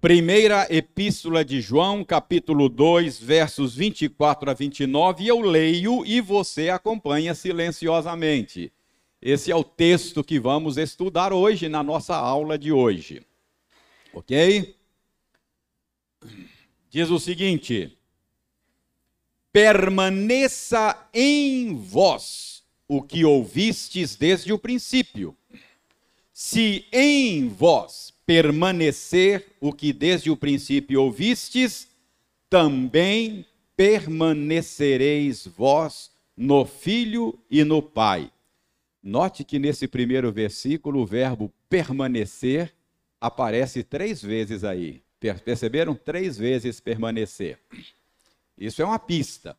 Primeira Epístola de João, capítulo 2, versos 24 a 29, e eu leio e você acompanha silenciosamente. Esse é o texto que vamos estudar hoje na nossa aula de hoje. Ok? Diz o seguinte: permaneça em vós o que ouvistes desde o princípio. Se em vós permanecer o que desde o princípio ouvistes, também permanecereis vós no Filho e no Pai. Note que nesse primeiro versículo o verbo permanecer aparece três vezes aí. Perceberam? Três vezes permanecer. Isso é uma pista.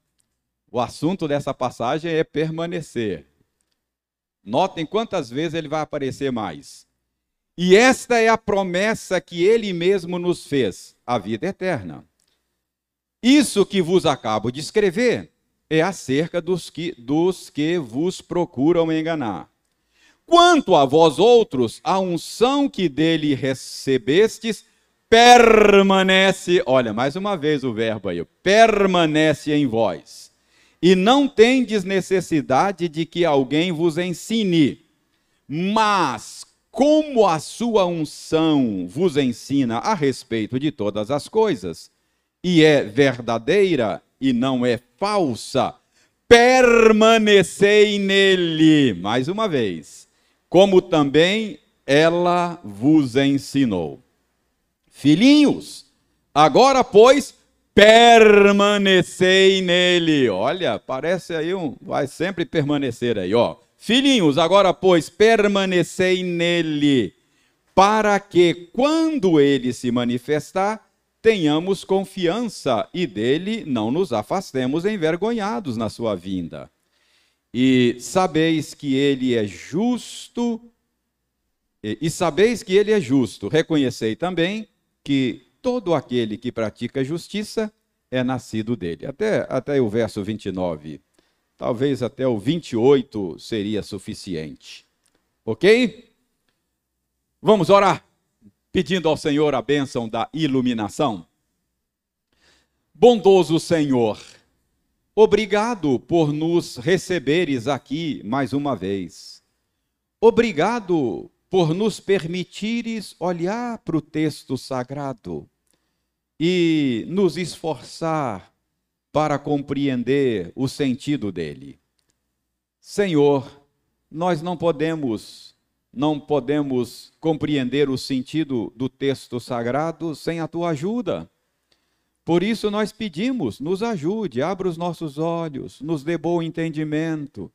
O assunto dessa passagem é permanecer. Notem quantas vezes ele vai aparecer mais. E esta é a promessa que ele mesmo nos fez, a vida eterna. Isso que vos acabo de escrever é acerca dos que, dos que vos procuram enganar. Quanto a vós outros, a unção que dele recebestes permanece, olha, mais uma vez o verbo aí, permanece em vós. E não tendes necessidade de que alguém vos ensine, mas como a sua unção vos ensina a respeito de todas as coisas, e é verdadeira e não é falsa, permanecei nele, mais uma vez, como também ela vos ensinou. Filhinhos, agora, pois, permanecei nele. Olha, parece aí um. Vai sempre permanecer aí, ó. Filhinhos, agora, pois, permanecei nele, para que, quando ele se manifestar, tenhamos confiança e dele não nos afastemos envergonhados na sua vinda. E sabeis que ele é justo, e sabeis que ele é justo. Reconhecei também que todo aquele que pratica justiça é nascido dele. Até, até o verso 29. Talvez até o 28 seria suficiente. Ok? Vamos orar, pedindo ao Senhor a bênção da iluminação. Bondoso Senhor, obrigado por nos receberes aqui mais uma vez. Obrigado por nos permitires olhar para o texto sagrado e nos esforçar para compreender o sentido dele. Senhor, nós não podemos não podemos compreender o sentido do texto sagrado sem a tua ajuda. Por isso nós pedimos, nos ajude, abra os nossos olhos, nos dê bom entendimento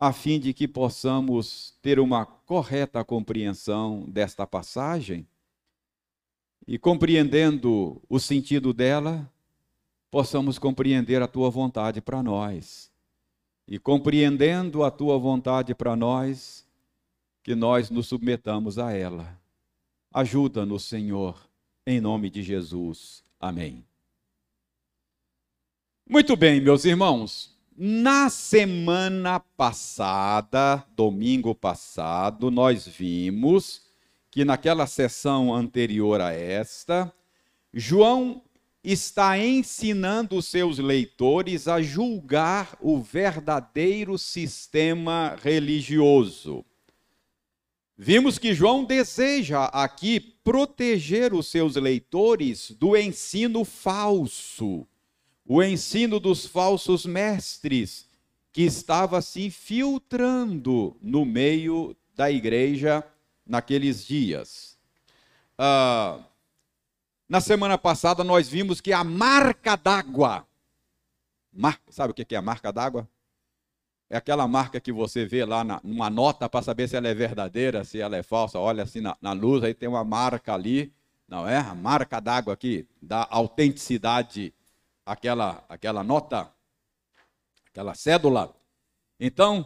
a fim de que possamos ter uma correta compreensão desta passagem e, compreendendo o sentido dela, possamos compreender a tua vontade para nós. E compreendendo a tua vontade para nós, que nós nos submetamos a ela. Ajuda-nos, Senhor, em nome de Jesus. Amém. Muito bem, meus irmãos. Na semana passada, domingo passado, nós vimos que naquela sessão anterior a esta, João está ensinando os seus leitores a julgar o verdadeiro sistema religioso. Vimos que João deseja aqui proteger os seus leitores do ensino falso o ensino dos falsos mestres que estava se infiltrando no meio da igreja naqueles dias. Ah, na semana passada nós vimos que a marca d'água, sabe o que é a marca d'água? É aquela marca que você vê lá na, numa nota para saber se ela é verdadeira, se ela é falsa. Olha assim na, na luz, aí tem uma marca ali, não é? A marca d'água aqui, da autenticidade aquela, aquela nota, aquela cédula. Então,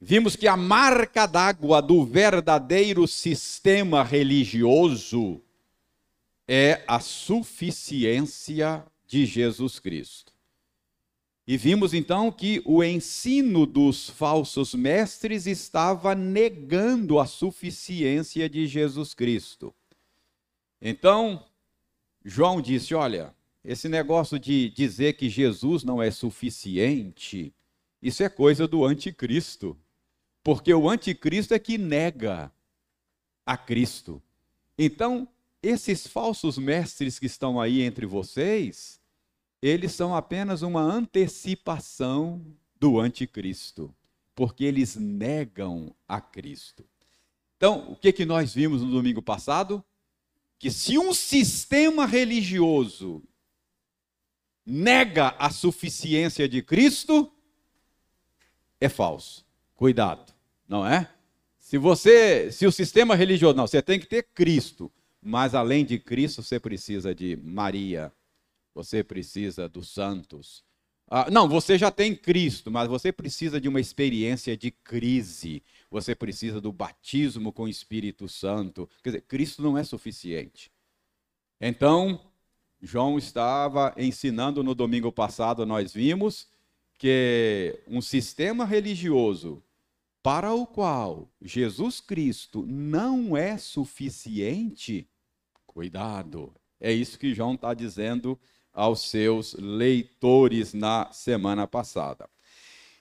vimos que a marca d'água do verdadeiro sistema religioso é a suficiência de Jesus Cristo. E vimos então que o ensino dos falsos mestres estava negando a suficiência de Jesus Cristo. Então, João disse: Olha, esse negócio de dizer que Jesus não é suficiente, isso é coisa do anticristo. Porque o anticristo é que nega a Cristo. Então, esses falsos mestres que estão aí entre vocês, eles são apenas uma antecipação do anticristo, porque eles negam a Cristo. Então, o que, que nós vimos no domingo passado? Que se um sistema religioso nega a suficiência de Cristo, é falso. Cuidado, não é? Se você, se o sistema religioso, não, você tem que ter Cristo, mas além de Cristo, você precisa de Maria, você precisa dos santos. Ah, não, você já tem Cristo, mas você precisa de uma experiência de crise. Você precisa do batismo com o Espírito Santo. Quer dizer, Cristo não é suficiente. Então, João estava ensinando no domingo passado, nós vimos que um sistema religioso para o qual Jesus Cristo não é suficiente, cuidado, é isso que João está dizendo aos seus leitores na semana passada.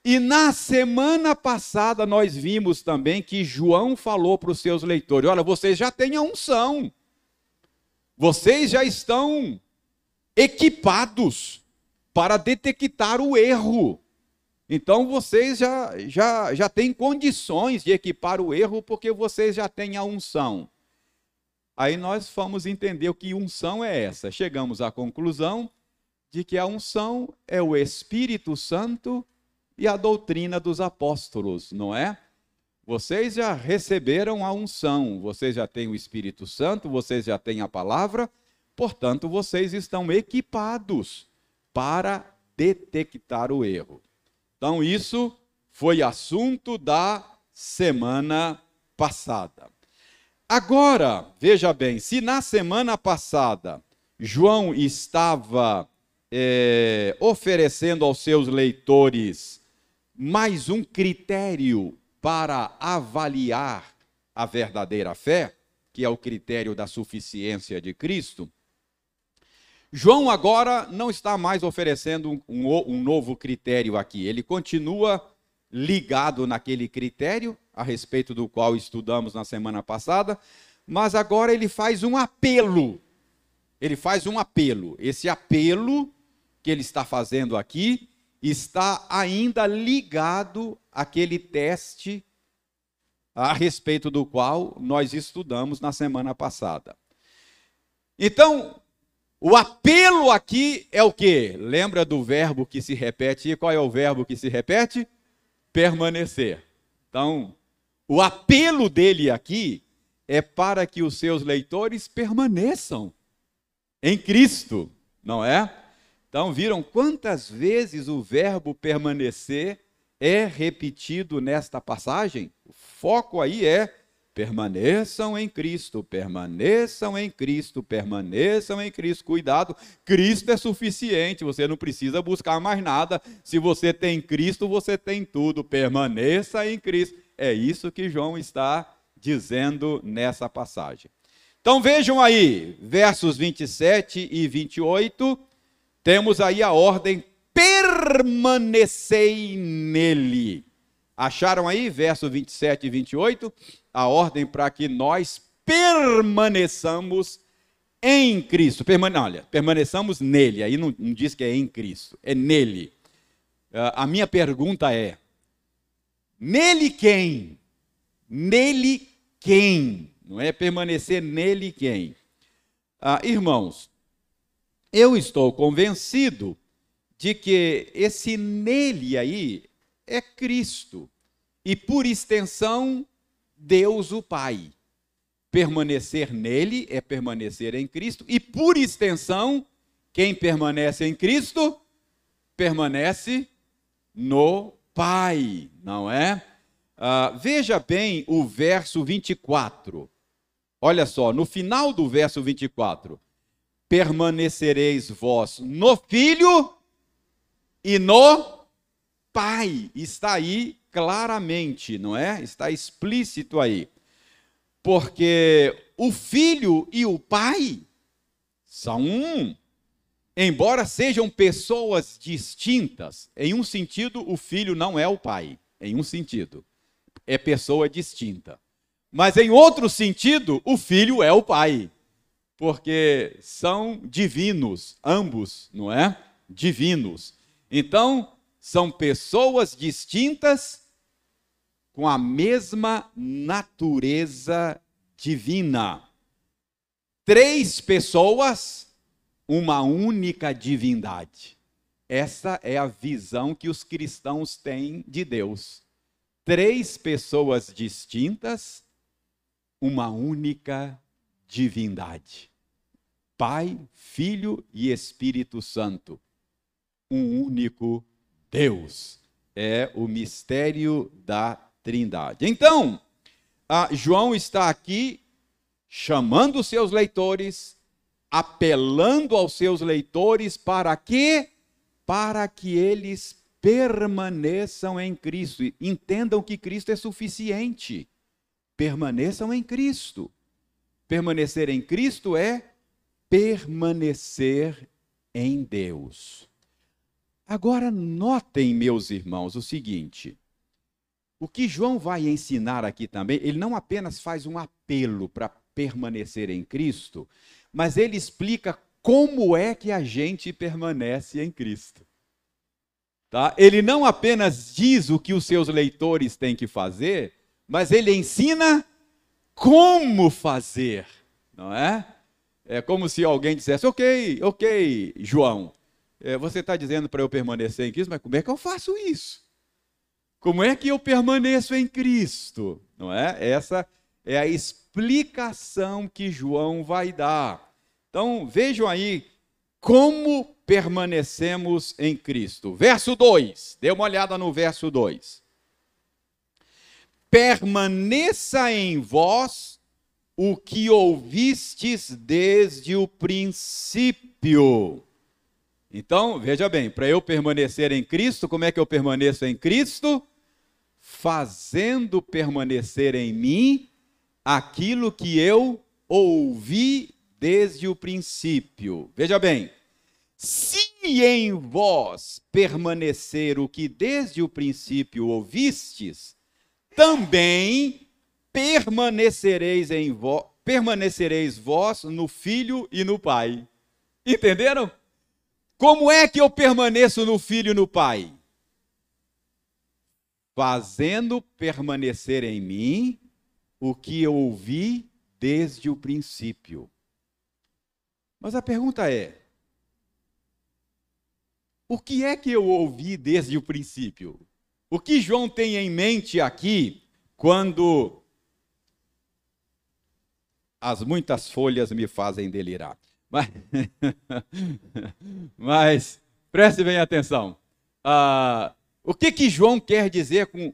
E na semana passada nós vimos também que João falou para os seus leitores: olha, vocês já têm a unção, vocês já estão equipados para detectar o erro. Então vocês já, já, já têm condições de equipar o erro porque vocês já têm a unção. Aí nós fomos entender o que unção é essa. Chegamos à conclusão de que a unção é o Espírito Santo e a doutrina dos apóstolos, não é? Vocês já receberam a unção, vocês já têm o Espírito Santo, vocês já têm a palavra, portanto, vocês estão equipados para detectar o erro. Então, isso foi assunto da semana passada. Agora, veja bem, se na semana passada João estava é, oferecendo aos seus leitores mais um critério para avaliar a verdadeira fé, que é o critério da suficiência de Cristo, João agora não está mais oferecendo um, um, novo critério aqui, ele continua ligado naquele critério a respeito do qual estudamos na semana passada, mas agora ele faz um apelo. Ele faz um apelo. Esse apelo que ele está fazendo aqui está ainda ligado àquele teste a respeito do qual nós estudamos na semana passada. Então, o apelo aqui é o que? Lembra do verbo que se repete? E qual é o verbo que se repete? Permanecer. Então, o apelo dele aqui é para que os seus leitores permaneçam em Cristo, não é? Então, viram quantas vezes o verbo permanecer é repetido nesta passagem? O foco aí é Permaneçam em Cristo, permaneçam em Cristo, permaneçam em Cristo. Cuidado, Cristo é suficiente, você não precisa buscar mais nada. Se você tem Cristo, você tem tudo. Permaneça em Cristo. É isso que João está dizendo nessa passagem. Então vejam aí, versos 27 e 28, temos aí a ordem: permanecei nele. Acharam aí, verso 27 e 28? A ordem para que nós permaneçamos em Cristo. Permane olha, permaneçamos nele. Aí não, não, diz que é em Cristo, é nele. Uh, a minha pergunta é: nele quem? Nele quem? Não é permanecer nele quem? Uh, irmãos, eu estou convencido de que esse nele aí é Cristo. E por extensão, Deus o Pai. Permanecer nele é permanecer em Cristo, e por extensão, quem permanece em Cristo, permanece no Pai, não é? Uh, veja bem o verso 24. Olha só, no final do verso 24: Permanecereis vós no Filho e no Pai. Está aí claramente, não é? Está explícito aí. Porque o filho e o pai São um. Embora sejam pessoas distintas, em um sentido, o filho não é o pai. Em um sentido, é pessoa distinta. Mas em outro sentido, o filho é o pai. Porque são divinos, ambos, não é? Divinos. Então, são pessoas distintas com a mesma natureza divina. Três pessoas, uma única divindade. Essa é a visão que os cristãos têm de Deus. Três pessoas distintas, uma única divindade. Pai, Filho e Espírito Santo. Um único Deus. É o mistério da Trindade. Então, João está aqui chamando os seus leitores, apelando aos seus leitores para que para que eles permaneçam em Cristo. Entendam que Cristo é suficiente. Permaneçam em Cristo. Permanecer em Cristo é permanecer em Deus. Agora, notem, meus irmãos, o seguinte: o que João vai ensinar aqui também, ele não apenas faz um apelo para permanecer em Cristo, mas ele explica como é que a gente permanece em Cristo. Tá? Ele não apenas diz o que os seus leitores têm que fazer, mas ele ensina como fazer, não é? É como se alguém dissesse: Ok, ok, João, é, você está dizendo para eu permanecer em Cristo, mas como é que eu faço isso? Como é que eu permaneço em Cristo? Não é? Essa é a explicação que João vai dar. Então, vejam aí como permanecemos em Cristo. Verso 2, dê uma olhada no verso 2 permaneça em vós o que ouvistes desde o princípio. Então, veja bem, para eu permanecer em Cristo, como é que eu permaneço em Cristo? Fazendo permanecer em mim aquilo que eu ouvi desde o princípio. Veja bem, se em vós permanecer o que desde o princípio ouvistes, também permanecereis em vós, permanecereis vós no filho e no pai. Entenderam? Como é que eu permaneço no filho e no pai? Fazendo permanecer em mim o que eu ouvi desde o princípio. Mas a pergunta é: o que é que eu ouvi desde o princípio? O que João tem em mente aqui quando as muitas folhas me fazem delirar? Mas, mas preste bem atenção. Ah, o que, que João quer dizer com.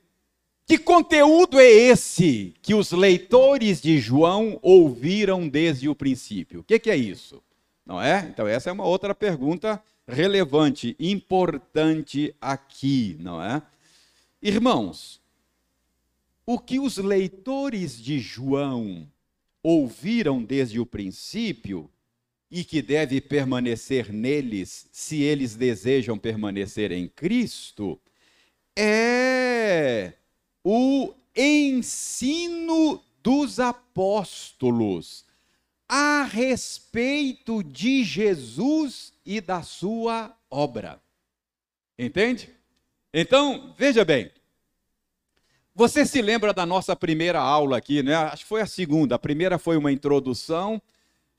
Que conteúdo é esse que os leitores de João ouviram desde o princípio? O que, que é isso? Não é? Então, essa é uma outra pergunta relevante, importante aqui, não é? Irmãos, o que os leitores de João ouviram desde o princípio e que deve permanecer neles se eles desejam permanecer em Cristo é o ensino dos apóstolos a respeito de Jesus e da sua obra. Entende? Então, veja bem. Você se lembra da nossa primeira aula aqui, né? Acho que foi a segunda. A primeira foi uma introdução,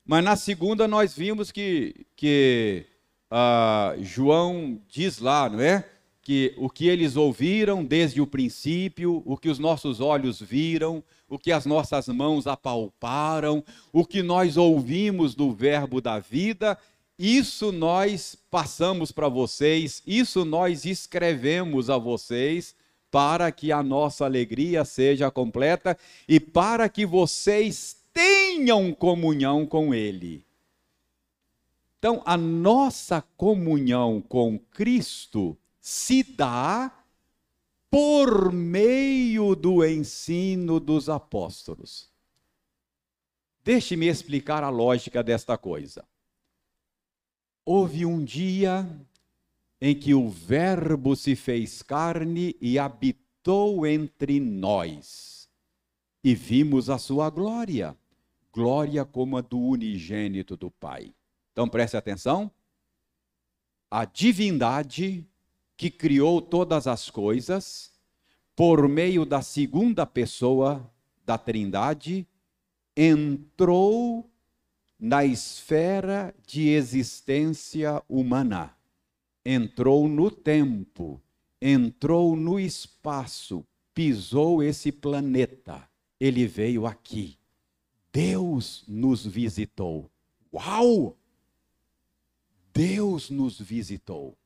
mas na segunda nós vimos que, que uh, João diz lá, não é? Que o que eles ouviram desde o princípio, o que os nossos olhos viram, o que as nossas mãos apalparam, o que nós ouvimos do Verbo da vida isso nós passamos para vocês, isso nós escrevemos a vocês, para que a nossa alegria seja completa e para que vocês tenham comunhão com Ele. Então, a nossa comunhão com Cristo se dá por meio do ensino dos apóstolos. Deixe-me explicar a lógica desta coisa. Houve um dia em que o Verbo se fez carne e habitou entre nós, e vimos a sua glória, glória como a do unigênito do Pai. Então preste atenção. A divindade que criou todas as coisas, por meio da segunda pessoa da Trindade, entrou na esfera de existência humana, entrou no tempo, entrou no espaço, pisou esse planeta, ele veio aqui. Deus nos visitou. Uau! Deus nos visitou.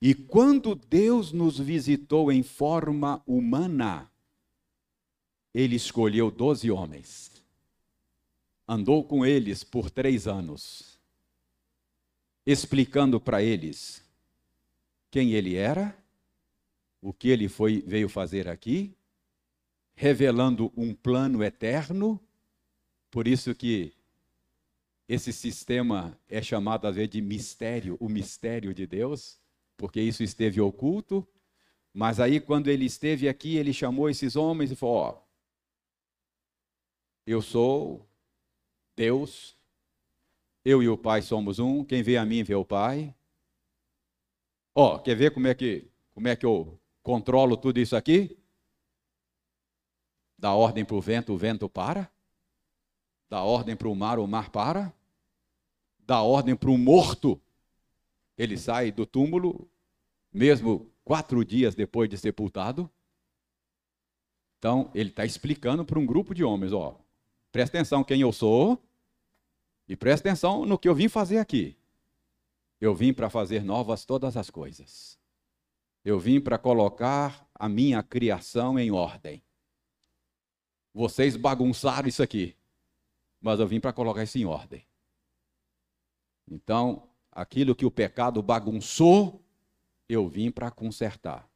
E quando Deus nos visitou em forma humana, ele escolheu doze homens, andou com eles por três anos, explicando para eles quem ele era, o que ele foi, veio fazer aqui, revelando um plano eterno, por isso que esse sistema é chamado às vezes de mistério, o mistério de Deus porque isso esteve oculto. Mas aí, quando ele esteve aqui, ele chamou esses homens e falou: Ó, eu sou Deus, eu e o Pai somos um, quem vê a mim vê o Pai. Ó, quer ver como é que, como é que eu controlo tudo isso aqui? Dá ordem para o vento, o vento para. Dá ordem para o mar, o mar para. Dá ordem para o morto, ele sai do túmulo, mesmo quatro dias depois de sepultado. Então, ele está explicando para um grupo de homens: ó, presta atenção quem eu sou e presta atenção no que eu vim fazer aqui. Eu vim para fazer novas todas as coisas. Eu vim para colocar a minha criação em ordem. Vocês bagunçaram isso aqui, mas eu vim para colocar isso em ordem. Então, aquilo que o pecado bagunçou, eu vim para consertar.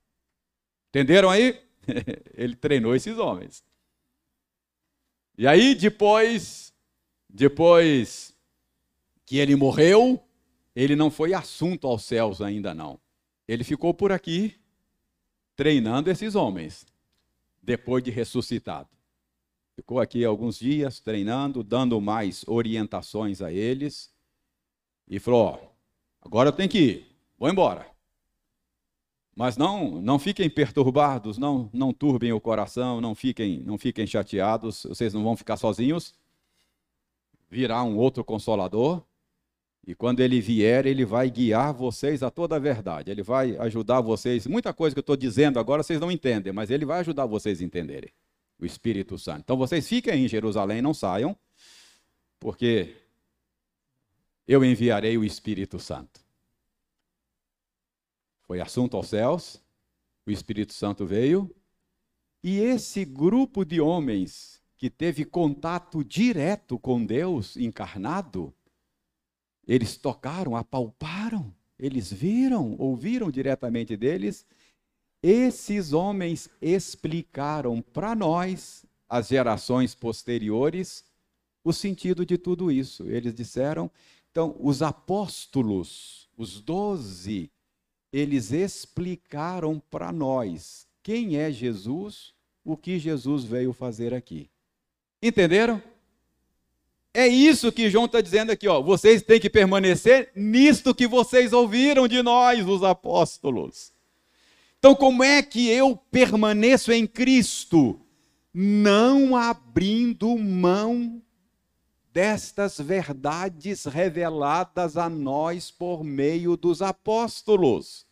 Entenderam aí? Ele treinou esses homens. E aí depois, depois que ele morreu, ele não foi assunto aos céus ainda não. Ele ficou por aqui treinando esses homens depois de ressuscitado. Ficou aqui alguns dias treinando, dando mais orientações a eles e falou: ó, agora eu tenho que ir, vou embora. Mas não, não fiquem perturbados, não, não turbem o coração, não fiquem, não fiquem chateados, vocês não vão ficar sozinhos. Virá um outro consolador, e quando ele vier, ele vai guiar vocês a toda a verdade. Ele vai ajudar vocês. Muita coisa que eu estou dizendo agora vocês não entendem, mas ele vai ajudar vocês a entenderem. O Espírito Santo. Então vocês fiquem em Jerusalém, não saiam, porque eu enviarei o Espírito Santo. Foi assunto aos céus, o Espírito Santo veio, e esse grupo de homens que teve contato direto com Deus encarnado, eles tocaram, apalparam, eles viram, ouviram diretamente deles. Esses homens explicaram para nós, as gerações posteriores, o sentido de tudo isso. Eles disseram então, os apóstolos, os doze, eles explicaram para nós quem é Jesus, o que Jesus veio fazer aqui. Entenderam? É isso que João está dizendo aqui, ó. Vocês têm que permanecer nisto que vocês ouviram de nós, os apóstolos. Então, como é que eu permaneço em Cristo? Não abrindo mão destas verdades reveladas a nós por meio dos apóstolos.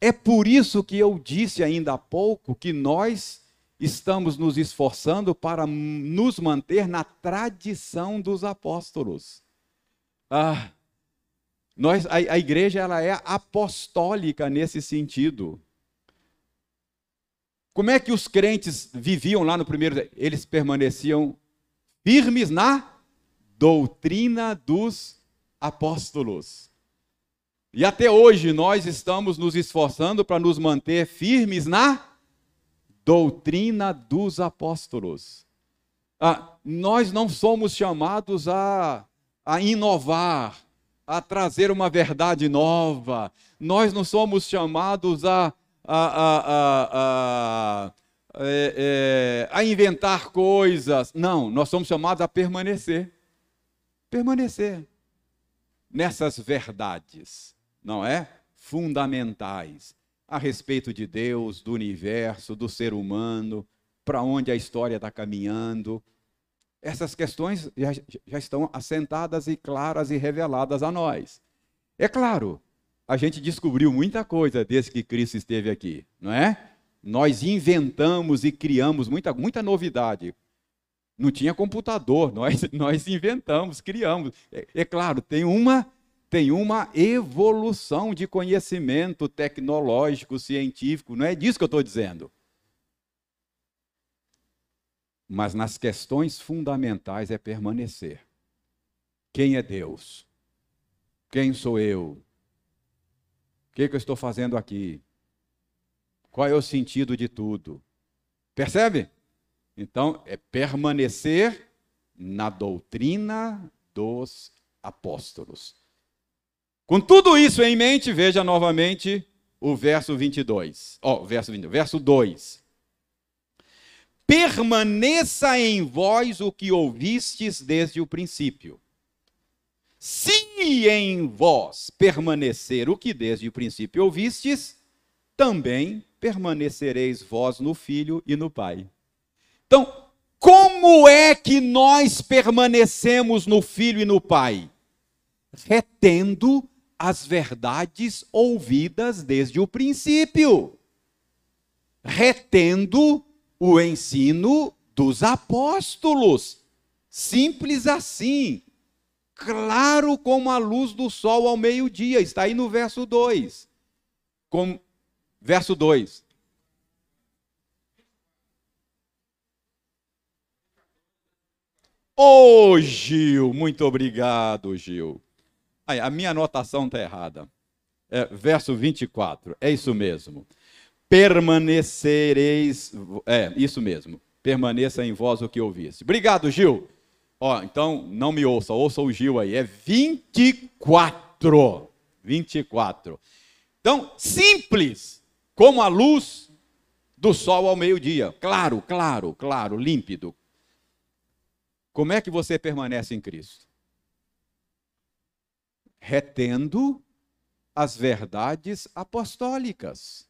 É por isso que eu disse ainda há pouco que nós estamos nos esforçando para nos manter na tradição dos apóstolos. Ah, nós, a, a igreja ela é apostólica nesse sentido. Como é que os crentes viviam lá no primeiro? Eles permaneciam firmes na doutrina dos apóstolos. E até hoje nós estamos nos esforçando para nos manter firmes na doutrina dos apóstolos. Ah, nós não somos chamados a, a inovar, a trazer uma verdade nova. Nós não somos chamados a, a, a, a, a, é, é, a inventar coisas. Não, nós somos chamados a permanecer. Permanecer nessas verdades, não é? Fundamentais a respeito de Deus, do universo, do ser humano, para onde a história está caminhando essas questões já, já estão assentadas e claras e reveladas a nós. É claro, a gente descobriu muita coisa desde que Cristo esteve aqui, não é? Nós inventamos e criamos muita, muita novidade. Não tinha computador, nós, nós inventamos, criamos. É, é claro, tem uma, tem uma evolução de conhecimento tecnológico, científico, não é disso que eu estou dizendo mas nas questões fundamentais é permanecer. Quem é Deus? Quem sou eu? Que, que eu estou fazendo aqui? Qual é o sentido de tudo? Percebe? Então, é permanecer na doutrina dos apóstolos. Com tudo isso em mente, veja novamente o verso 22. Ó, oh, verso 22, verso 2 permaneça em vós o que ouvistes desde o princípio. Se em vós permanecer o que desde o princípio ouvistes, também permanecereis vós no Filho e no Pai. Então, como é que nós permanecemos no Filho e no Pai? Retendo as verdades ouvidas desde o princípio. Retendo o ensino dos apóstolos. Simples assim. Claro como a luz do sol ao meio-dia. Está aí no verso 2. Com... Verso 2. Ô oh, Gil, muito obrigado, Gil. A minha anotação está errada. É, verso 24, é isso mesmo permanecereis. É, isso mesmo. Permaneça em vós o que ouvisse. Obrigado, Gil. Ó, então não me ouça, ouça o Gil aí. É 24. 24. Então, simples, como a luz do sol ao meio-dia. Claro, claro, claro, límpido. Como é que você permanece em Cristo? Retendo as verdades apostólicas.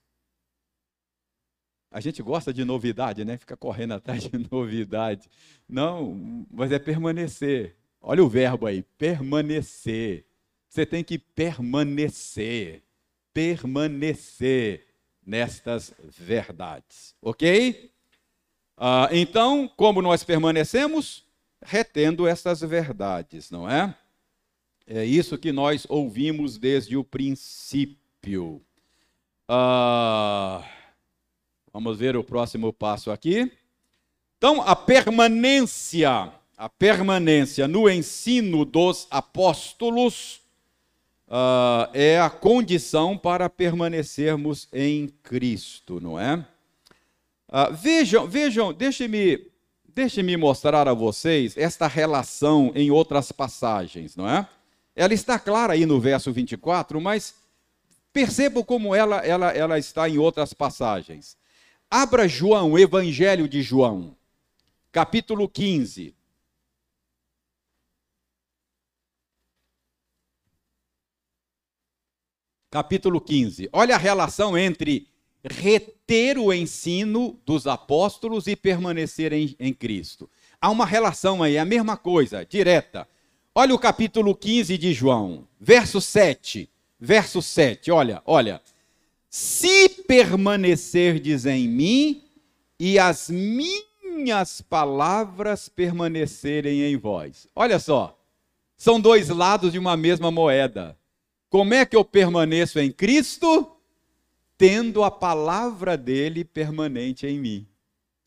A gente gosta de novidade, né? Fica correndo atrás de novidade. Não, mas é permanecer. Olha o verbo aí, permanecer. Você tem que permanecer. Permanecer nestas verdades. Ok? Ah, então, como nós permanecemos? Retendo essas verdades, não é? É isso que nós ouvimos desde o princípio. Ah. Vamos ver o próximo passo aqui. Então, a permanência, a permanência no ensino dos apóstolos uh, é a condição para permanecermos em Cristo, não é? Uh, vejam, vejam, deixe-me deixe-me mostrar a vocês esta relação em outras passagens, não é? Ela está clara aí no verso 24, mas percebam como ela, ela, ela está em outras passagens. Abra João, Evangelho de João, capítulo 15. Capítulo 15. Olha a relação entre reter o ensino dos apóstolos e permanecer em, em Cristo. Há uma relação aí, a mesma coisa, direta. Olha o capítulo 15 de João, verso 7. Verso 7, olha, olha se permanecerdes em mim e as minhas palavras permanecerem em vós. Olha só, são dois lados de uma mesma moeda. Como é que eu permaneço em Cristo? Tendo a palavra dele permanente em mim.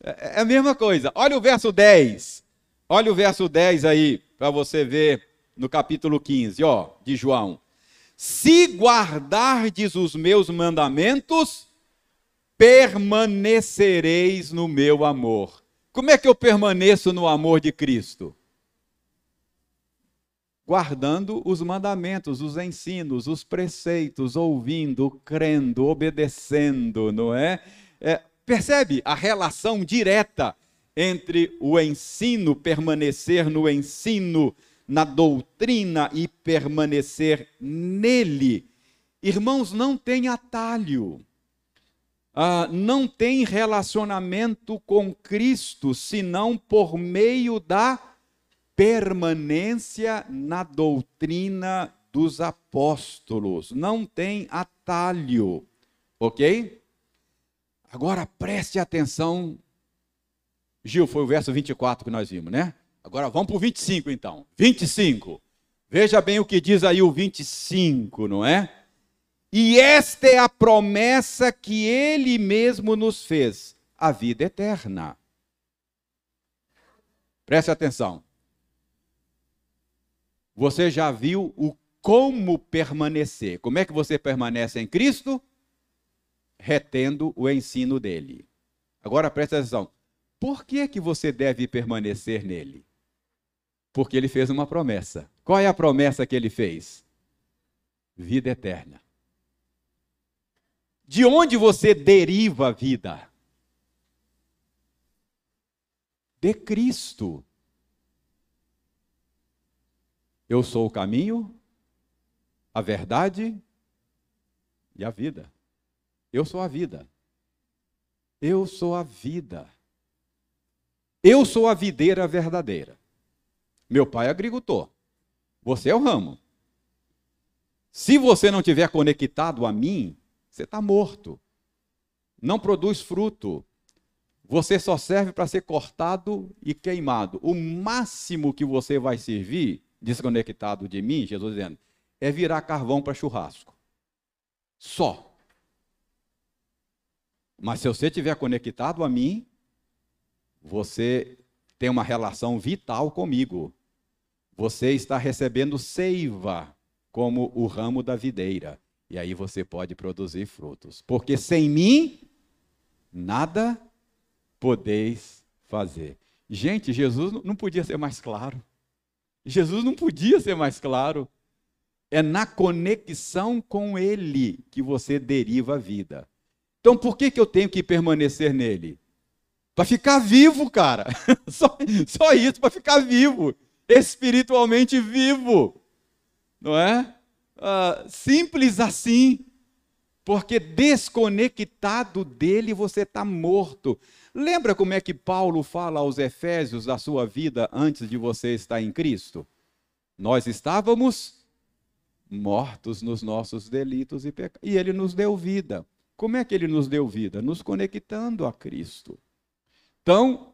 É, é a mesma coisa. Olha o verso 10. Olha o verso 10 aí, para você ver no capítulo 15, ó, de João. Se guardardes os meus mandamentos, permanecereis no meu amor. Como é que eu permaneço no amor de Cristo? guardando os mandamentos, os ensinos, os preceitos, ouvindo, crendo, obedecendo, não é? é percebe a relação direta entre o ensino, permanecer no ensino, na doutrina e permanecer nele. Irmãos, não tem atalho. Ah, não tem relacionamento com Cristo senão por meio da permanência na doutrina dos apóstolos. Não tem atalho, ok? Agora preste atenção. Gil, foi o verso 24 que nós vimos, né? Agora vamos para o 25 então. 25. Veja bem o que diz aí o 25, não é? E esta é a promessa que ele mesmo nos fez, a vida eterna. Preste atenção. Você já viu o como permanecer? Como é que você permanece em Cristo? Retendo o ensino dele. Agora preste atenção. Por que, que você deve permanecer nele? Porque ele fez uma promessa. Qual é a promessa que ele fez? Vida eterna. De onde você deriva a vida? De Cristo. Eu sou o caminho, a verdade e a vida. Eu sou a vida. Eu sou a vida. Eu sou a videira verdadeira. Meu pai é agricultor. Você é o ramo. Se você não tiver conectado a mim, você está morto. Não produz fruto. Você só serve para ser cortado e queimado. O máximo que você vai servir desconectado de mim, Jesus dizendo, é virar carvão para churrasco. Só. Mas se você estiver conectado a mim, você tem uma relação vital comigo. Você está recebendo seiva como o ramo da videira. E aí você pode produzir frutos. Porque sem mim, nada podeis fazer. Gente, Jesus não podia ser mais claro. Jesus não podia ser mais claro. É na conexão com Ele que você deriva a vida. Então por que, que eu tenho que permanecer nele? Para ficar vivo, cara. Só, só isso, para ficar vivo. Espiritualmente vivo. Não é? Uh, simples assim. Porque desconectado dele você está morto. Lembra como é que Paulo fala aos Efésios da sua vida antes de você estar em Cristo? Nós estávamos mortos nos nossos delitos e pecados. E ele nos deu vida. Como é que ele nos deu vida? Nos conectando a Cristo. Então,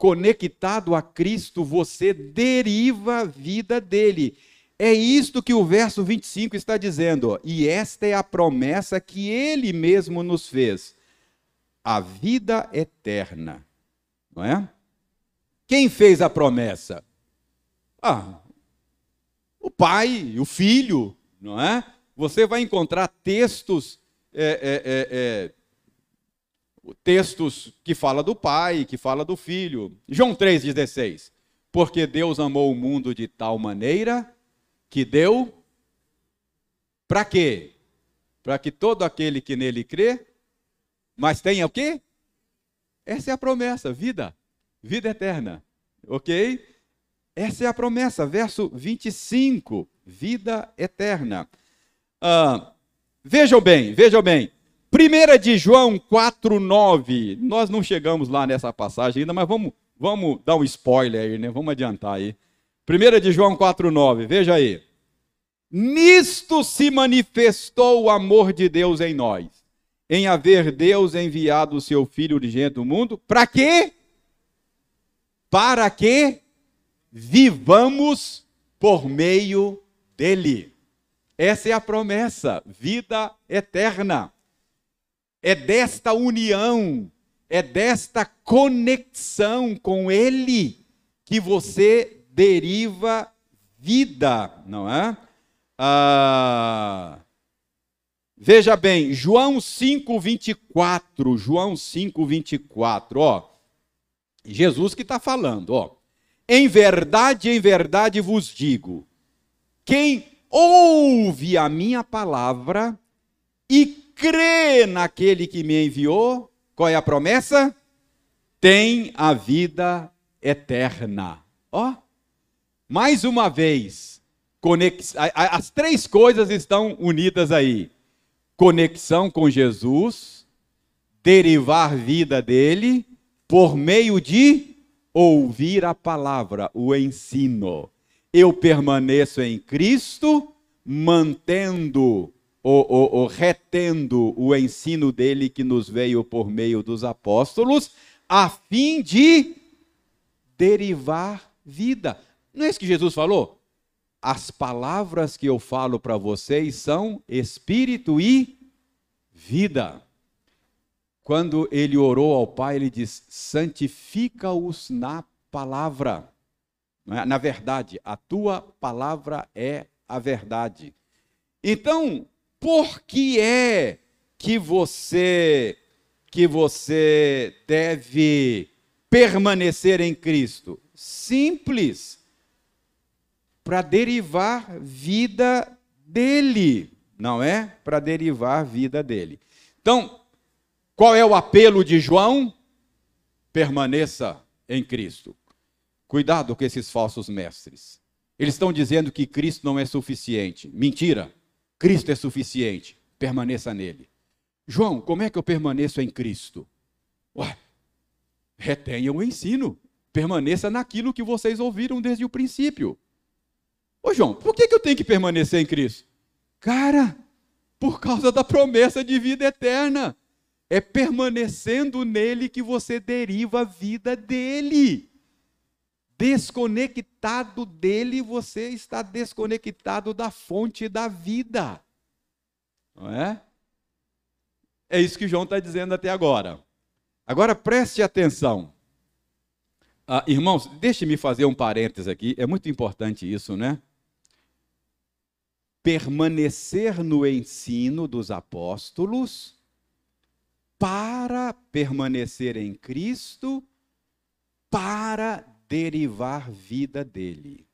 conectado a Cristo, você deriva a vida dele. É isto que o verso 25 está dizendo. E esta é a promessa que ele mesmo nos fez a vida eterna. Não é? Quem fez a promessa? Ah, o pai, o filho, não é? Você vai encontrar textos, é, é, é, é textos que fala do pai, que fala do filho. João 3,16. Porque Deus amou o mundo de tal maneira que deu. Para quê? Para que todo aquele que nele crê mas tem o quê? Essa é a promessa, vida, vida eterna. Ok? Essa é a promessa, verso 25, vida eterna. Ah, vejam bem, vejam bem. 1 de João 4,9. Nós não chegamos lá nessa passagem ainda, mas vamos, vamos dar um spoiler aí, né? Vamos adiantar aí. 1 de João 4,9, veja aí. Nisto se manifestou o amor de Deus em nós em haver Deus enviado o seu Filho urgente ao mundo. Para quê? Para que vivamos por meio dele. Essa é a promessa, vida eterna. É desta união, é desta conexão com ele que você deriva vida, não é? Ah, Veja bem, João 5, 24. João 5, 24. Ó, Jesus que está falando, ó. Em verdade, em verdade vos digo: quem ouve a minha palavra e crê naquele que me enviou, qual é a promessa? Tem a vida eterna. Ó, mais uma vez, conex... as três coisas estão unidas aí: conexão com Jesus, derivar vida dele por meio de ouvir a palavra, o ensino. Eu permaneço em Cristo, mantendo ou, ou, ou, retendo o ensino dele que nos veio por meio dos apóstolos, a fim de derivar vida. Não é isso que Jesus falou? As palavras que eu falo para vocês são espírito e vida. Quando ele orou ao Pai, ele diz: santifica-os na palavra. É? Na verdade, a tua palavra é a verdade. Então, por que é que você que você deve permanecer em Cristo? Simples. Para derivar vida dele, não é? Para derivar vida dele. Então, qual é o apelo de João? Permaneça em Cristo. Cuidado com esses falsos mestres. Eles estão dizendo que Cristo não é suficiente. Mentira. Cristo é suficiente. Permaneça nele. João, como é que eu permaneço em Cristo? Ué, retenha o ensino. Permaneça naquilo que vocês ouviram desde o princípio. Ô João, por que, que eu tenho que permanecer em Cristo? Cara, por causa da promessa de vida eterna. É permanecendo nele que você deriva a vida dele. Desconectado dele, você está desconectado da fonte da vida. Não é? É isso que João está dizendo até agora. Agora preste atenção. Ah, irmãos, deixe-me fazer um parênteses aqui, é muito importante isso, né? Permanecer no ensino dos apóstolos para permanecer em Cristo, para derivar vida dele.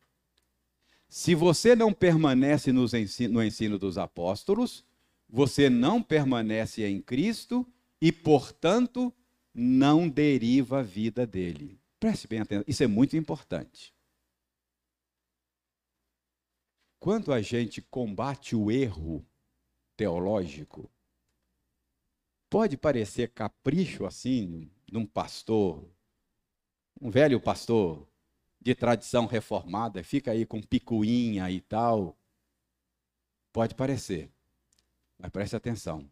Se você não permanece no ensino, no ensino dos apóstolos, você não permanece em Cristo e, portanto, não deriva a vida dele. Preste bem atenção, isso é muito importante. Quando a gente combate o erro teológico, Pode parecer capricho assim, num pastor, um velho pastor de tradição reformada, fica aí com picuinha e tal. Pode parecer, mas preste atenção.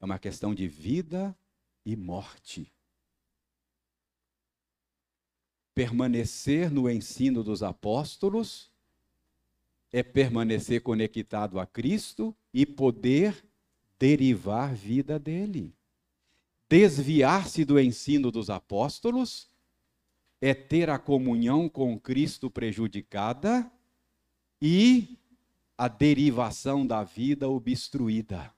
É uma questão de vida e morte. Permanecer no ensino dos apóstolos é permanecer conectado a Cristo e poder derivar vida dele. Desviar-se do ensino dos apóstolos é ter a comunhão com Cristo prejudicada e a derivação da vida obstruída.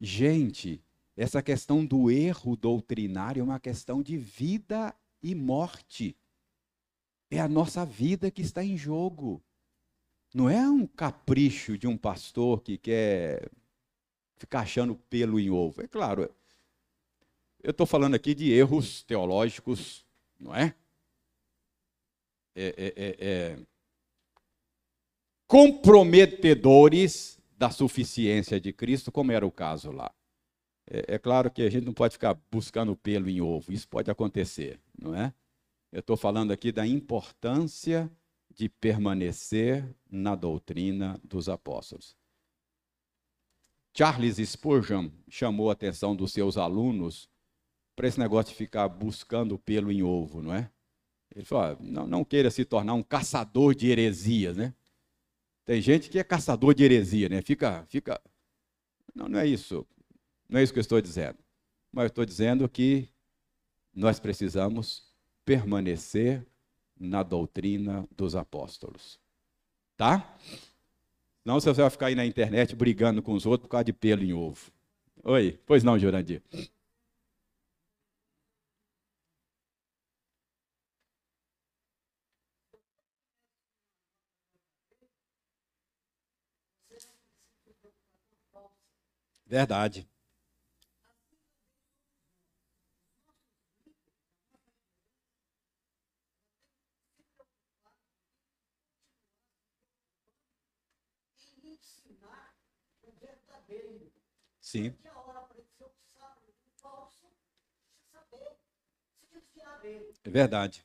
Gente, essa questão do erro doutrinário é uma questão de vida e morte. É a nossa vida que está em jogo. Não é um capricho de um pastor que quer ficar achando pelo em ovo. É claro, eu estou falando aqui de erros teológicos, não é? É, é, é, é? comprometedores da suficiência de Cristo, como era o caso lá. É, é, claro que a gente não pode ficar buscando pelo em ovo, isso pode acontecer, não é? Eu estou falando aqui da importância de permanecer na doutrina dos apóstolos. Charles Spurgeon chamou a atenção dos seus alunos para esse negócio de ficar buscando pelo em ovo, não é? Ele falou: não, não queira se tornar um caçador de heresias, né? Tem gente que é caçador de heresia, né? Fica, fica. Não, não é isso. Não é isso que eu estou dizendo. Mas eu estou dizendo que nós precisamos permanecer na doutrina dos apóstolos. Tá? Não, você vai ficar aí na internet brigando com os outros por causa de pelo em ovo. Oi, pois não, Jurandir. Verdade. Sim. É verdade.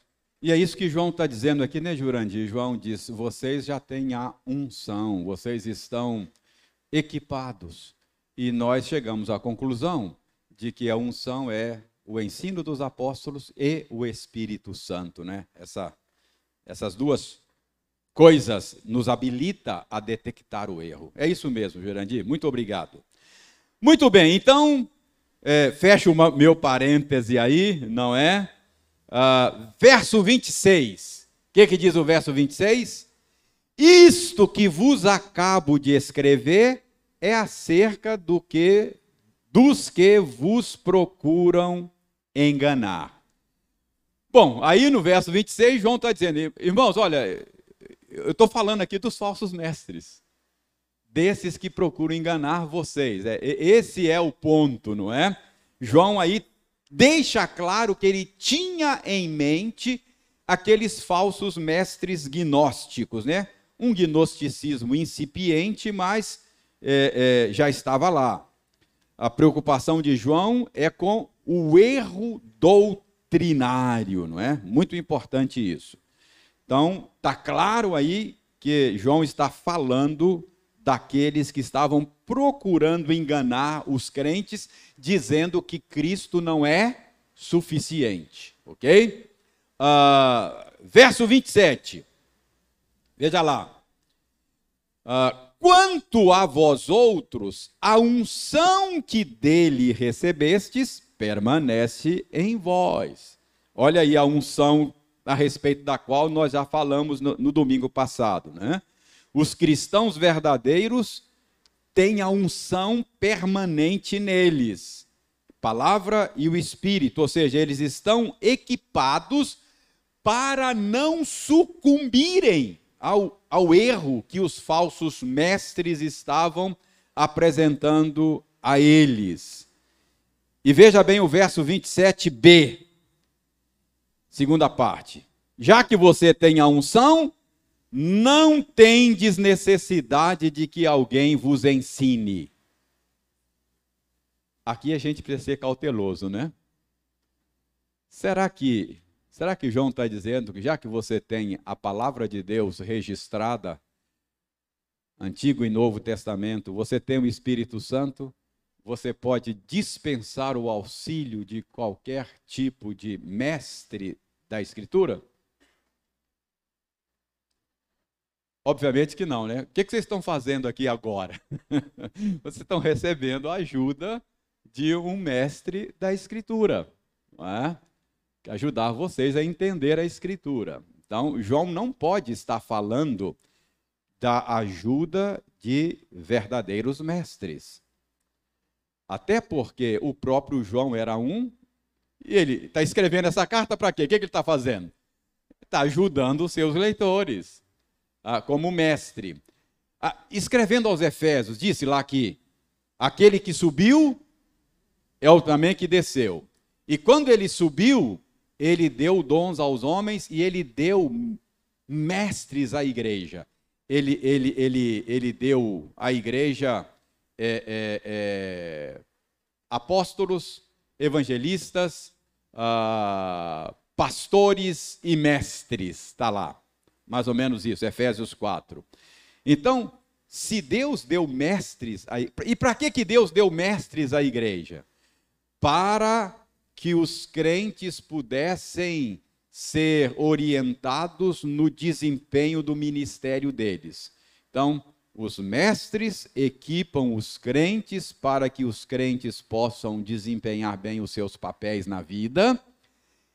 E é isso que João está dizendo aqui, né, Jurandir? João diz: vocês já têm a unção, vocês estão equipados. E nós chegamos à conclusão de que a unção é o ensino dos apóstolos e o Espírito Santo, né? Essa, essas duas coisas nos habilita a detectar o erro. É isso mesmo, Jurandir. Muito obrigado. Muito bem, então é, fecho o meu parêntese aí, não é? Uh, verso 26. O que, que diz o verso 26? Isto que vos acabo de escrever é acerca do que dos que vos procuram enganar. Bom, aí no verso 26, João está dizendo, irmãos, olha, eu estou falando aqui dos falsos mestres desses que procuram enganar vocês. É, esse é o ponto, não é? João aí deixa claro que ele tinha em mente aqueles falsos mestres gnósticos, né? Um gnosticismo incipiente, mas é, é, já estava lá. A preocupação de João é com o erro doutrinário, não é? Muito importante isso. Então, está claro aí que João está falando daqueles que estavam procurando enganar os crentes, dizendo que Cristo não é suficiente. Ok? Uh, verso 27. Veja lá. Uh, Quanto a vós outros, a unção que dele recebestes permanece em vós. Olha aí a unção a respeito da qual nós já falamos no, no domingo passado, né? Os cristãos verdadeiros têm a unção permanente neles. Palavra e o Espírito, ou seja, eles estão equipados para não sucumbirem ao, ao erro que os falsos mestres estavam apresentando a eles. E veja bem o verso 27b, segunda parte. Já que você tem a unção, não tendes necessidade de que alguém vos ensine. Aqui a gente precisa ser cauteloso, né? Será que, será que João está dizendo que já que você tem a palavra de Deus registrada, Antigo e Novo Testamento, você tem o Espírito Santo, você pode dispensar o auxílio de qualquer tipo de mestre da Escritura? Obviamente que não, né? O que vocês estão fazendo aqui agora? vocês estão recebendo a ajuda de um mestre da Escritura, é? ajudar vocês a entender a Escritura. Então, João não pode estar falando da ajuda de verdadeiros mestres. Até porque o próprio João era um, e ele está escrevendo essa carta para quê? O que, que ele está fazendo? Está ajudando os seus leitores ah, como mestre. Ah, escrevendo aos Efésios, disse lá que aquele que subiu é o também que desceu. E quando ele subiu, ele deu dons aos homens e ele deu mestres à igreja. Ele, ele, ele, ele deu à igreja é, é, é, apóstolos, evangelistas, ah, pastores e mestres. Está lá mais ou menos isso, Efésios 4. Então, se Deus deu mestres, a, e para que, que Deus deu mestres à igreja? Para que os crentes pudessem ser orientados no desempenho do ministério deles. Então, os mestres equipam os crentes para que os crentes possam desempenhar bem os seus papéis na vida.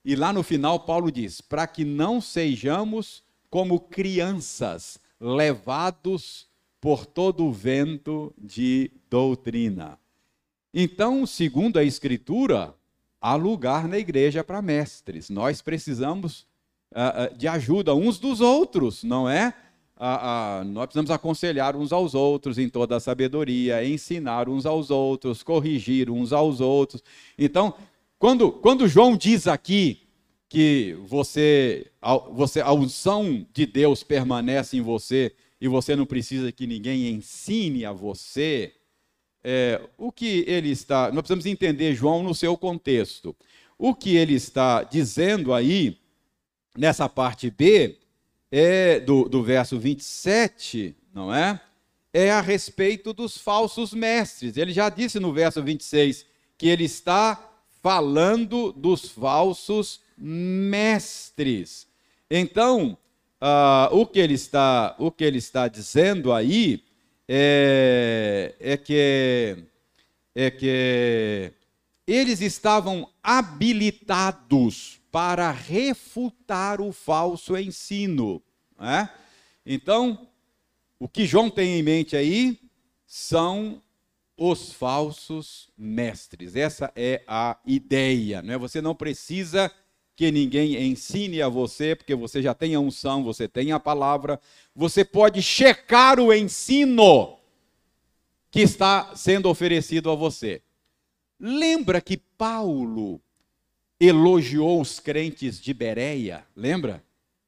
E lá no final, Paulo diz: para que não sejamos como crianças levados por todo o vento de doutrina. Então, segundo a Escritura, há lugar na igreja para mestres. Nós precisamos uh, uh, de ajuda uns dos outros, não é? Uh, nós precisamos aconselhar uns aos outros em toda a sabedoria, ensinar uns aos outros, corrigir uns aos outros. Então, quando, quando João diz aqui que você, você, a unção de Deus permanece em você e você não precisa que ninguém ensine a você, é, o que ele está. Nós precisamos entender João no seu contexto. O que ele está dizendo aí, nessa parte B, é do, do verso 27, não é? É a respeito dos falsos mestres. Ele já disse no verso 26 que ele está falando dos falsos mestres. Então, uh, o, que ele está, o que ele está dizendo aí é, é que, é que eles estavam habilitados para refutar o falso ensino. Né? Então, o que João tem em mente aí são os falsos mestres. Essa é a ideia. Não é? Você não precisa que ninguém ensine a você, porque você já tem a unção, você tem a palavra, você pode checar o ensino que está sendo oferecido a você. Lembra que Paulo elogiou os crentes de Bereia, lembra?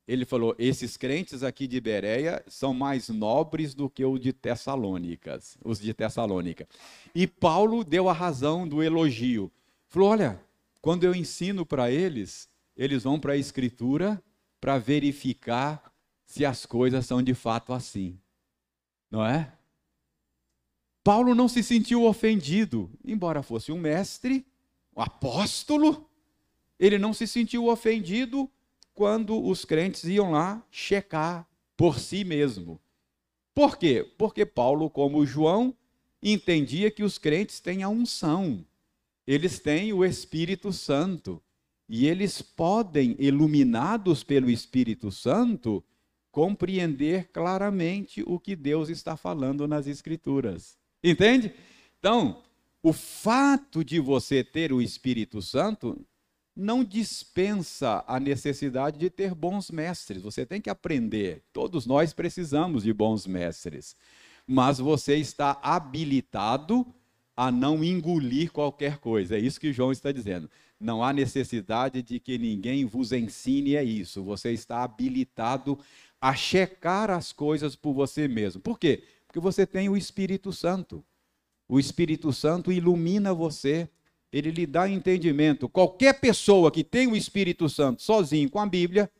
Ele falou: esses crentes aqui de Bereia são mais nobres do que os de Tessalônicas, os de Tessalônica. E Paulo deu a razão do elogio. Falou: olha, quando eu ensino para eles, eles vão para a Escritura para verificar se as coisas são de fato assim. Não é? Paulo não se sentiu ofendido, embora fosse um mestre, um apóstolo, ele não se sentiu ofendido quando os crentes iam lá checar por si mesmo. Por quê? Porque Paulo, como João, entendia que os crentes têm a unção, eles têm o Espírito Santo. E eles podem, iluminados pelo Espírito Santo, compreender claramente o que Deus está falando nas Escrituras. Entende? Então, o fato de você ter o Espírito Santo não dispensa a necessidade de ter bons mestres. Você tem que aprender. Todos nós precisamos de bons mestres. Mas você está habilitado a não engolir qualquer coisa. É isso que João está dizendo. Não há necessidade de que ninguém vos ensine a isso. Você está habilitado a checar as coisas por você mesmo. Por quê? Porque você tem o Espírito Santo. O Espírito Santo ilumina você, ele lhe dá entendimento. Qualquer pessoa que tem o Espírito Santo sozinho com a Bíblia,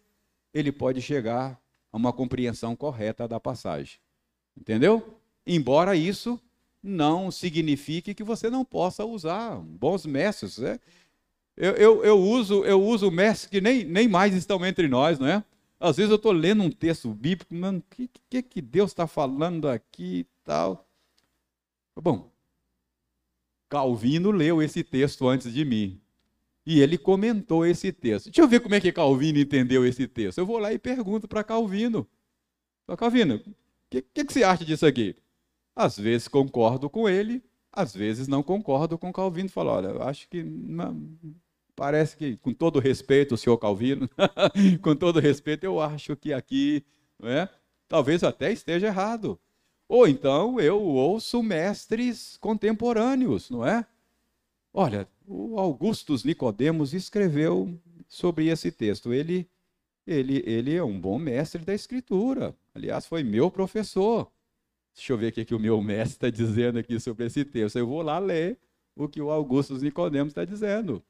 ele pode chegar a uma compreensão correta da passagem. Entendeu? Embora isso não signifique que você não possa usar bons mestres. Né? Eu, eu, eu, uso eu uso mestres que nem, nem mais estão entre nós, não é? Às vezes eu estou lendo um texto bíblico, mano, o que, que, que Deus está falando aqui e tal? Bom, Calvino leu esse texto antes de mim. E ele comentou esse texto. Deixa eu ver como é que Calvino entendeu esse texto. Eu vou lá e pergunto para Calvino. Calvino, o que, que, que você acha disso aqui? Às vezes concordo com ele, às vezes não concordo com Calvino. Falo, olha, eu acho que parece que, com todo respeito, o senhor Calvino, com todo respeito, eu acho que aqui, não é? talvez até esteja errado. Ou então eu ouço mestres contemporâneos, não é? Olha, o Augustus Nicodemos escreveu sobre esse texto. Ele, ele, ele é um bom mestre da Escritura. Aliás, foi meu professor. Deixa eu ver o que o meu mestre está dizendo aqui sobre esse texto. Eu vou lá ler o que o Augusto Nicodemos está dizendo.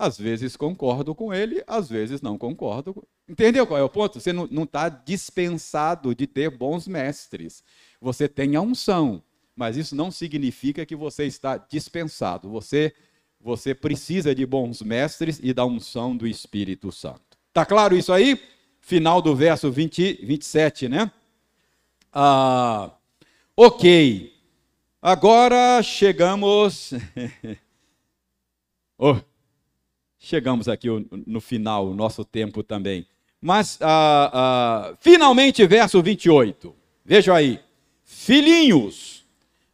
Às vezes concordo com ele, às vezes não concordo. Entendeu qual é o ponto? Você não está dispensado de ter bons mestres. Você tem a unção, mas isso não significa que você está dispensado. Você, você precisa de bons mestres e da unção do Espírito Santo. Tá claro isso aí? Final do verso 20, 27, né? Ah, ok. Agora chegamos. oh, chegamos aqui no final, o nosso tempo também. Mas, ah, ah, finalmente, verso 28. Veja aí. Filhinhos,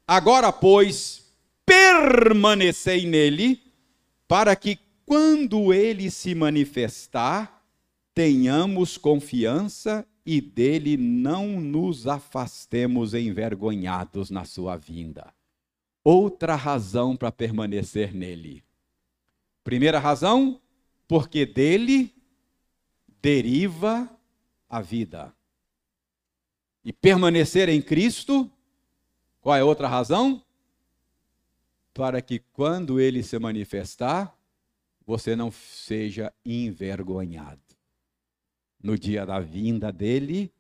agora, pois, permanecei nele, para que, quando ele se manifestar, tenhamos confiança e dele não nos afastemos envergonhados na sua vinda. Outra razão para permanecer nele. Primeira razão, porque dele deriva a vida. E permanecer em Cristo, qual é a outra razão? Para que quando ele se manifestar, você não seja envergonhado no dia da vinda dele,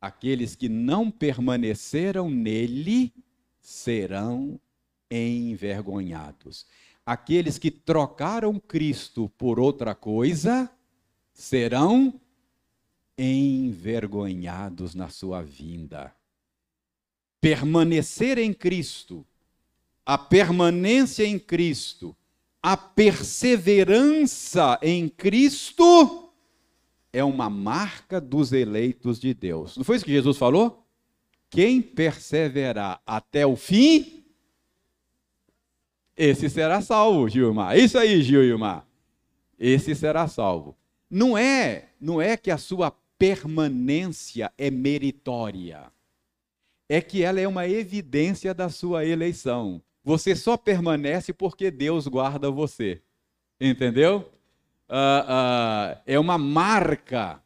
aqueles que não permaneceram nele serão envergonhados. Aqueles que trocaram Cristo por outra coisa serão envergonhados na sua vinda. Permanecer em Cristo, a permanência em Cristo, a perseverança em Cristo é uma marca dos eleitos de Deus. Não foi isso que Jesus falou? Quem perseverar até o fim, esse será salvo, Gilmar. Isso aí, Gilmar. Esse será salvo. Não é, não é que a sua permanência é meritória. É que ela é uma evidência da sua eleição. Você só permanece porque Deus guarda você. Entendeu? uh, uh, é uma marca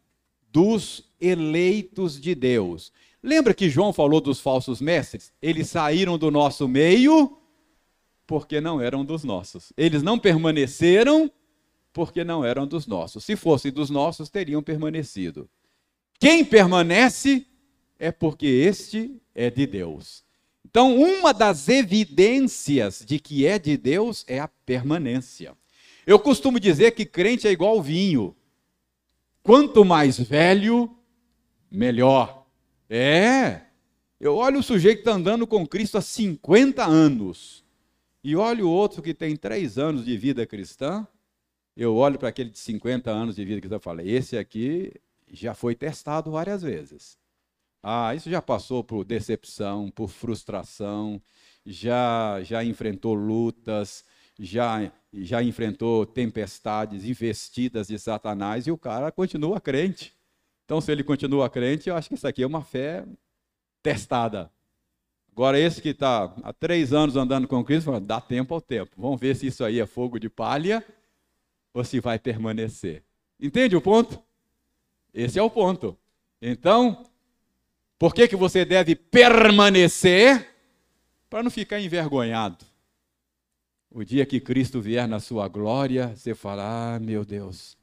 dos eleitos de Deus. Lembra que João falou dos falsos mestres? Eles saíram do nosso meio porque não eram dos nossos. Eles não permaneceram porque não eram dos nossos. Se fossem dos nossos, teriam permanecido. Quem permanece é porque este é de Deus. Então, uma das evidências de que é de Deus é a permanência. Eu costumo dizer que crente é igual vinho. Quanto mais velho, melhor. É. Eu olho o sujeito que está andando com Cristo há 50 anos. E olho o outro que tem 3 anos de vida cristã. Eu olho para aquele de 50 anos de vida cristã e falo: esse aqui já foi testado várias vezes. Ah, isso já passou por decepção, por frustração, já, já enfrentou lutas, já, já enfrentou tempestades investidas de Satanás e o cara continua crente. Então, se ele continua crente, eu acho que isso aqui é uma fé testada. Agora, esse que está há três anos andando com Cristo, dá tempo ao tempo. Vamos ver se isso aí é fogo de palha ou se vai permanecer. Entende o ponto? Esse é o ponto. Então, por que, que você deve permanecer? Para não ficar envergonhado. O dia que Cristo vier na sua glória, você fala: Ah, meu Deus.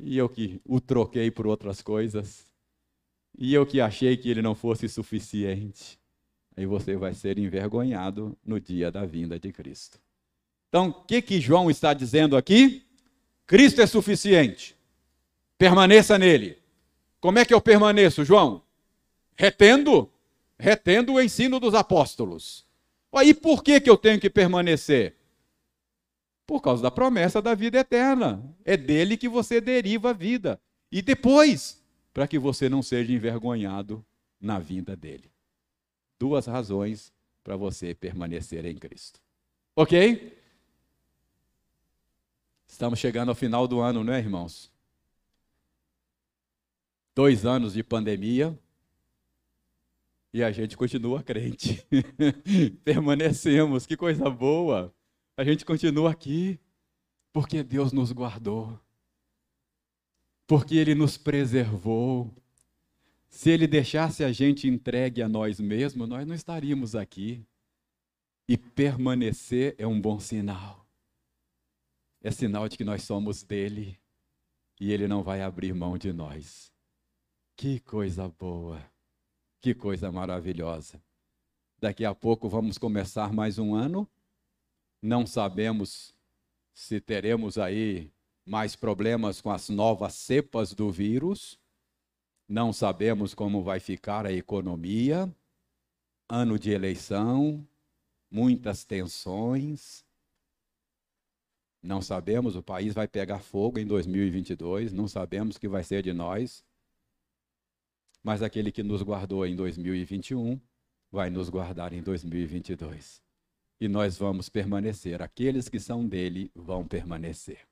E eu que o troquei por outras coisas. E eu que achei que ele não fosse suficiente. Aí você vai ser envergonhado no dia da vinda de Cristo. Então, o que, que João está dizendo aqui? Cristo é suficiente. Permaneça nele. Como é que eu permaneço, João? Retendo, retendo o ensino dos apóstolos. Aí por que, que eu tenho que permanecer? Por causa da promessa da vida eterna. É dele que você deriva a vida. E depois, para que você não seja envergonhado na vinda dele. Duas razões para você permanecer em Cristo. Ok? Estamos chegando ao final do ano, não é, irmãos? Dois anos de pandemia, e a gente continua crente. Permanecemos, que coisa boa. A gente continua aqui, porque Deus nos guardou, porque Ele nos preservou. Se Ele deixasse a gente entregue a nós mesmos, nós não estaríamos aqui. E permanecer é um bom sinal. É sinal de que nós somos dele e Ele não vai abrir mão de nós. Que coisa boa! Que coisa maravilhosa. Daqui a pouco vamos começar mais um ano. Não sabemos se teremos aí mais problemas com as novas cepas do vírus, não sabemos como vai ficar a economia, ano de eleição, muitas tensões. Não sabemos, o país vai pegar fogo em 2022, não sabemos o que vai ser de nós. Mas aquele que nos guardou em 2021 vai nos guardar em 2022. E nós vamos permanecer, aqueles que são dele vão permanecer.